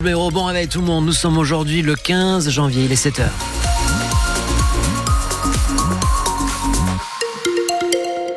Bon réveil tout le monde, nous sommes aujourd'hui le 15 janvier, il est 7h.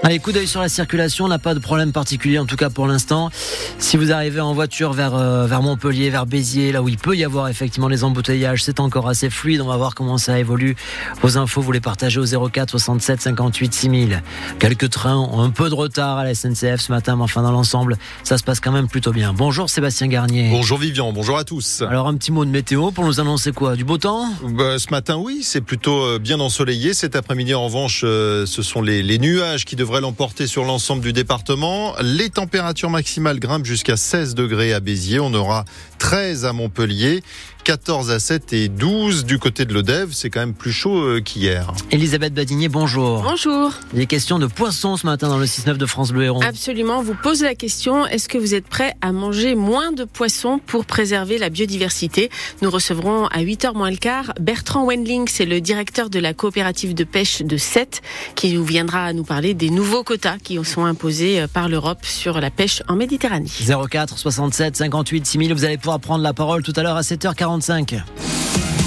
Allez, coup d'œil sur la circulation, on n'a pas de problème particulier en tout cas pour l'instant. Si vous arrivez en voiture vers, euh, vers Montpellier, vers Béziers, là où il peut y avoir effectivement les embouteillages, c'est encore assez fluide. On va voir comment ça évolue. Vos infos, vous les partagez au 04 67 58 6000. Quelques trains ont un peu de retard à la SNCF ce matin, mais enfin dans l'ensemble, ça se passe quand même plutôt bien. Bonjour Sébastien Garnier. Bonjour Vivian, bonjour à tous. Alors un petit mot de météo pour nous annoncer quoi? Du beau temps? Bah, Ce matin, oui, c'est plutôt euh, bien ensoleillé. Cet après-midi, en revanche, euh, ce sont les, les nuages qui devraient l'emporter sur l'ensemble du département. Les températures maximales grimpent jusqu'à 16 degrés à Béziers. On aura 13 à Montpellier. 14 à 7 et 12 du côté de l'Odève. C'est quand même plus chaud euh, qu'hier. Elisabeth Badinier, bonjour. Bonjour. Il est question de poissons ce matin dans le 6-9 de France Bleu Héron. Absolument. On vous pose la question est-ce que vous êtes prêt à manger moins de poissons pour préserver la biodiversité? Nous recevrons à 8h moins le quart Bertrand Wendling, c'est le directeur de la coopérative de pêche de Sète, qui nous viendra nous parler des nouveaux quotas qui sont imposés euh, par l'Europe sur la pêche en Méditerranée. 04 67 58 6000, vous allez pouvoir prendre la parole tout à l'heure à 7h40. 45.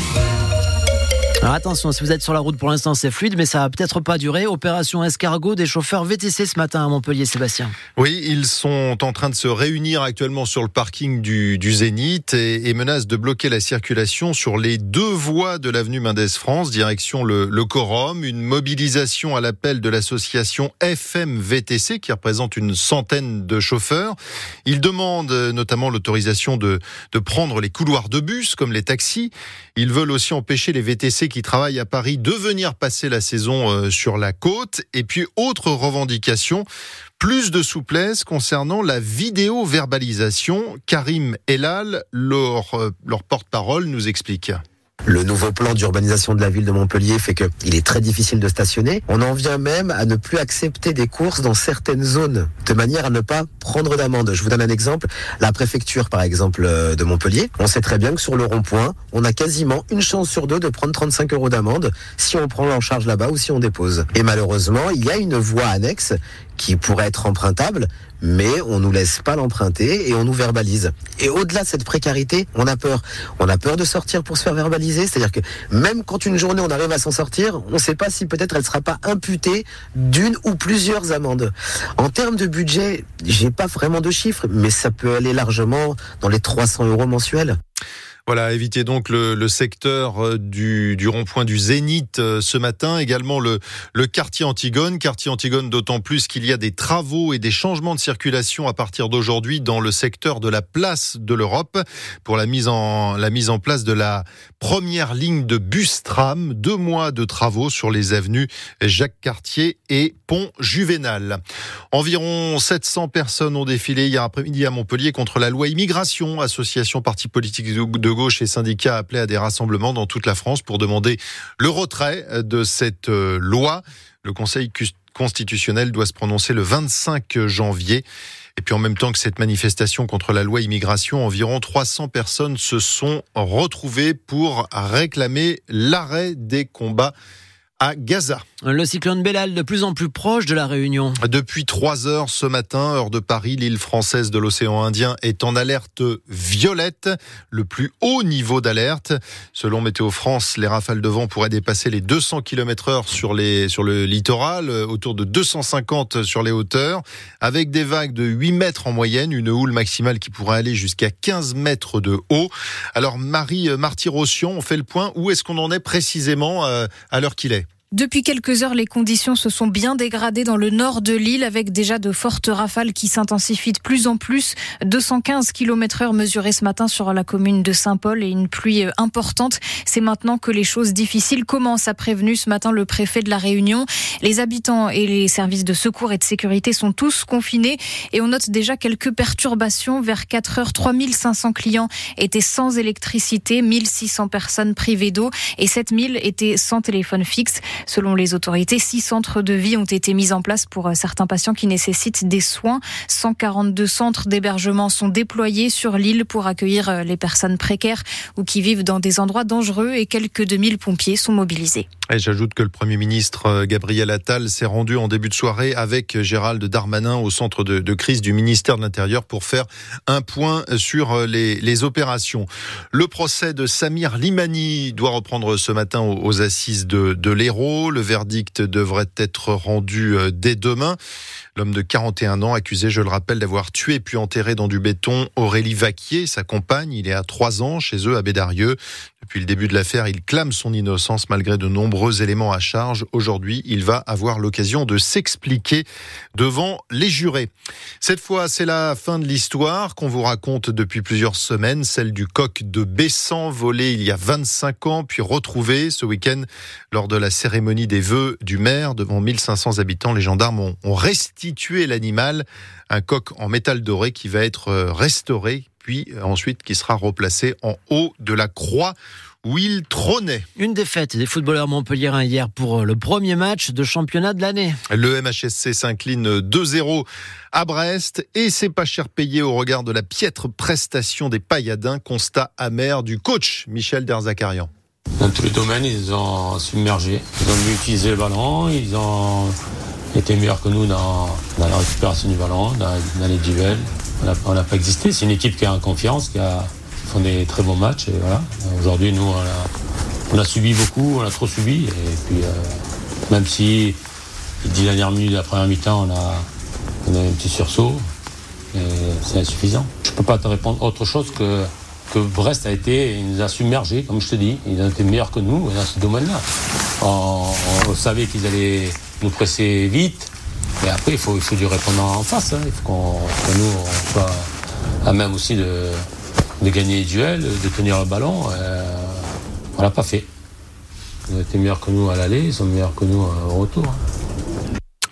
Alors attention, si vous êtes sur la route pour l'instant, c'est fluide, mais ça va peut-être pas durer. Opération escargot des chauffeurs VTC ce matin à Montpellier, Sébastien. Oui, ils sont en train de se réunir actuellement sur le parking du, du Zénith et, et, menacent de bloquer la circulation sur les deux voies de l'avenue Mendès France, direction le, le Corum. Une mobilisation à l'appel de l'association FM VTC qui représente une centaine de chauffeurs. Ils demandent notamment l'autorisation de, de prendre les couloirs de bus comme les taxis. Ils veulent aussi empêcher les VTC qui travaillent à Paris de venir passer la saison euh, sur la côte. Et puis, autre revendication, plus de souplesse concernant la vidéo-verbalisation. Karim Elal, leur, euh, leur porte-parole, nous explique. Le nouveau plan d'urbanisation de la ville de Montpellier fait qu'il est très difficile de stationner. On en vient même à ne plus accepter des courses dans certaines zones, de manière à ne pas prendre d'amende. Je vous donne un exemple. La préfecture, par exemple, euh, de Montpellier, on sait très bien que sur le rond-point, on a quasiment une chance sur deux de prendre 35 euros d'amende si on prend en charge là-bas ou si on dépose. Et malheureusement, il y a une voie annexe qui pourrait être empruntable, mais on nous laisse pas l'emprunter et on nous verbalise. Et au-delà de cette précarité, on a peur. On a peur de sortir pour se faire verbaliser. C'est-à-dire que même quand une journée on arrive à s'en sortir, on ne sait pas si peut-être elle sera pas imputée d'une ou plusieurs amendes. En termes de budget, j'ai pas vraiment de chiffres, mais ça peut aller largement dans les 300 euros mensuels. Voilà, éviter donc le, secteur du, du rond-point du Zénith ce matin. Également le, le quartier Antigone. Quartier Antigone d'autant plus qu'il y a des travaux et des changements de circulation à partir d'aujourd'hui dans le secteur de la place de l'Europe pour la mise en, la mise en place de la première ligne de bus-tram. Deux mois de travaux sur les avenues Jacques Cartier et Pont Juvénal. Environ 700 personnes ont défilé hier après-midi à Montpellier contre la loi immigration, association parti politique de gauche et syndicats appelaient à des rassemblements dans toute la France pour demander le retrait de cette loi. Le Conseil constitutionnel doit se prononcer le 25 janvier. Et puis en même temps que cette manifestation contre la loi immigration, environ 300 personnes se sont retrouvées pour réclamer l'arrêt des combats à Gaza. Le cyclone Bellal de plus en plus proche de la Réunion. Depuis 3 heures ce matin, heure de Paris, l'île française de l'océan Indien est en alerte violette, le plus haut niveau d'alerte. Selon Météo France, les rafales de vent pourraient dépasser les 200 km heure sur, les, sur le littoral, autour de 250 sur les hauteurs, avec des vagues de 8 mètres en moyenne, une houle maximale qui pourrait aller jusqu'à 15 mètres de haut. Alors Marie Marty-Rossian, on fait le point. Où est-ce qu'on en est précisément à l'heure qu'il est? Depuis quelques heures, les conditions se sont bien dégradées dans le nord de l'île avec déjà de fortes rafales qui s'intensifient de plus en plus. 215 km heure mesurés ce matin sur la commune de Saint-Paul et une pluie importante. C'est maintenant que les choses difficiles commencent, a prévenu ce matin le préfet de la Réunion. Les habitants et les services de secours et de sécurité sont tous confinés et on note déjà quelques perturbations. Vers 4 heures, 3500 clients étaient sans électricité, 1600 personnes privées d'eau et 7000 étaient sans téléphone fixe. Selon les autorités, six centres de vie ont été mis en place pour certains patients qui nécessitent des soins. 142 centres d'hébergement sont déployés sur l'île pour accueillir les personnes précaires ou qui vivent dans des endroits dangereux et quelques 2000 pompiers sont mobilisés. J'ajoute que le Premier ministre euh, Gabriel Attal s'est rendu en début de soirée avec Gérald Darmanin au centre de, crise du ministère de l'Intérieur pour faire un point sur euh, les, opérations. Le procès de Samir Limani doit reprendre ce matin aux, assises de, de l'Hérault. Le verdict devrait être rendu euh, dès demain. L'homme de 41 ans, accusé, je le rappelle, d'avoir tué puis enterré dans du béton Aurélie Vaquier, sa compagne. Il est à trois ans chez eux à Bédarieux. Depuis le début de l'affaire, il clame son innocence malgré de nombreux éléments à charge. Aujourd'hui, il va avoir l'occasion de s'expliquer devant les jurés. Cette fois, c'est la fin de l'histoire qu'on vous raconte depuis plusieurs semaines, celle du coq de Bessan volé il y a 25 ans, puis retrouvé ce week-end lors de la cérémonie des vœux du maire devant 1500 habitants. Les gendarmes ont, restitué l'animal, un coq en métal doré qui va être restauré puis euh, ensuite qui sera replacé en haut de la croix où il trônait. Une défaite des footballeurs montpelliérains hier pour euh, le premier match de championnat de l'année. Le MHSC s'incline 2-0 à Brest et c'est pas cher payé au regard de la piètre prestation des Payadins, constat amer du coach Michel Derzakarian. Dans tous les domaines, ils ont submergé. Ils ont mieux utilisé le ballon, ils ont été meilleurs que nous dans, la récupération du ballon, dans les duels on n'a pas existé. C'est une équipe qui a en confiance, qui a fait des très bons matchs. Et voilà. Aujourd'hui, nous, on a, subi beaucoup, on a trop subi. Et puis, euh, même si les dix dernières minutes de la première mi-temps, on a, on a un petit sursaut, c'est insuffisant. Je ne peux pas te répondre autre chose que, que Brest a été, il nous a submergés, comme je te dis. Ils ont été meilleurs que nous dans ce domaine-là. On savait qu'ils allaient nous presser vite. Mais après, il faut, du répondant en face. Hein. Il faut qu'on, que nous, on soit à même aussi de, de gagner les duels, de tenir le ballon. Euh, on l'a pas fait. Ils ont été meilleurs que nous à l'aller, ils sont meilleurs que nous au retour.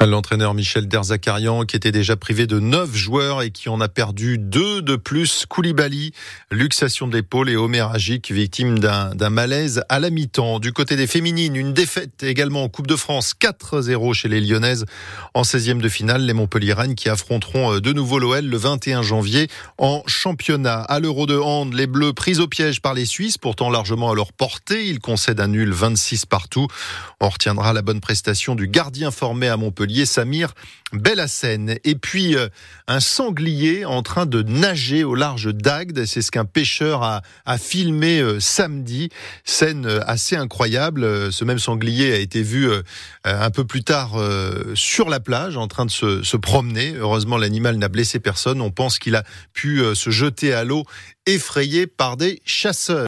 L'entraîneur Michel Derzakarian, qui était déjà privé de neuf joueurs et qui en a perdu deux de plus. Koulibaly, luxation de l'épaule et Agic, victime d'un malaise à la mi-temps. Du côté des féminines, une défaite également en Coupe de France, 4-0 chez les Lyonnaises en 16e de finale. Les Montpellierannes qui affronteront euh, de nouveau l'OL le 21 janvier en championnat. À l'Euro de hand, les Bleus pris au piège par les Suisses, pourtant largement à leur portée. Ils concèdent un nul 26 partout. On retiendra la bonne prestation du gardien formé à Montpellier Samir Bellassène. Et puis euh, un sanglier en train de nager au large d'Agde, c'est ce qu'un pêcheur a, filmé euh, samedi. Scène euh, assez incroyable. Ce même sanglier a été vu un peu plus tard sur la plage en train de se promener. Heureusement, l'animal n'a blessé personne. On pense qu'il a pu se jeter à l'eau effrayé par des chasseurs.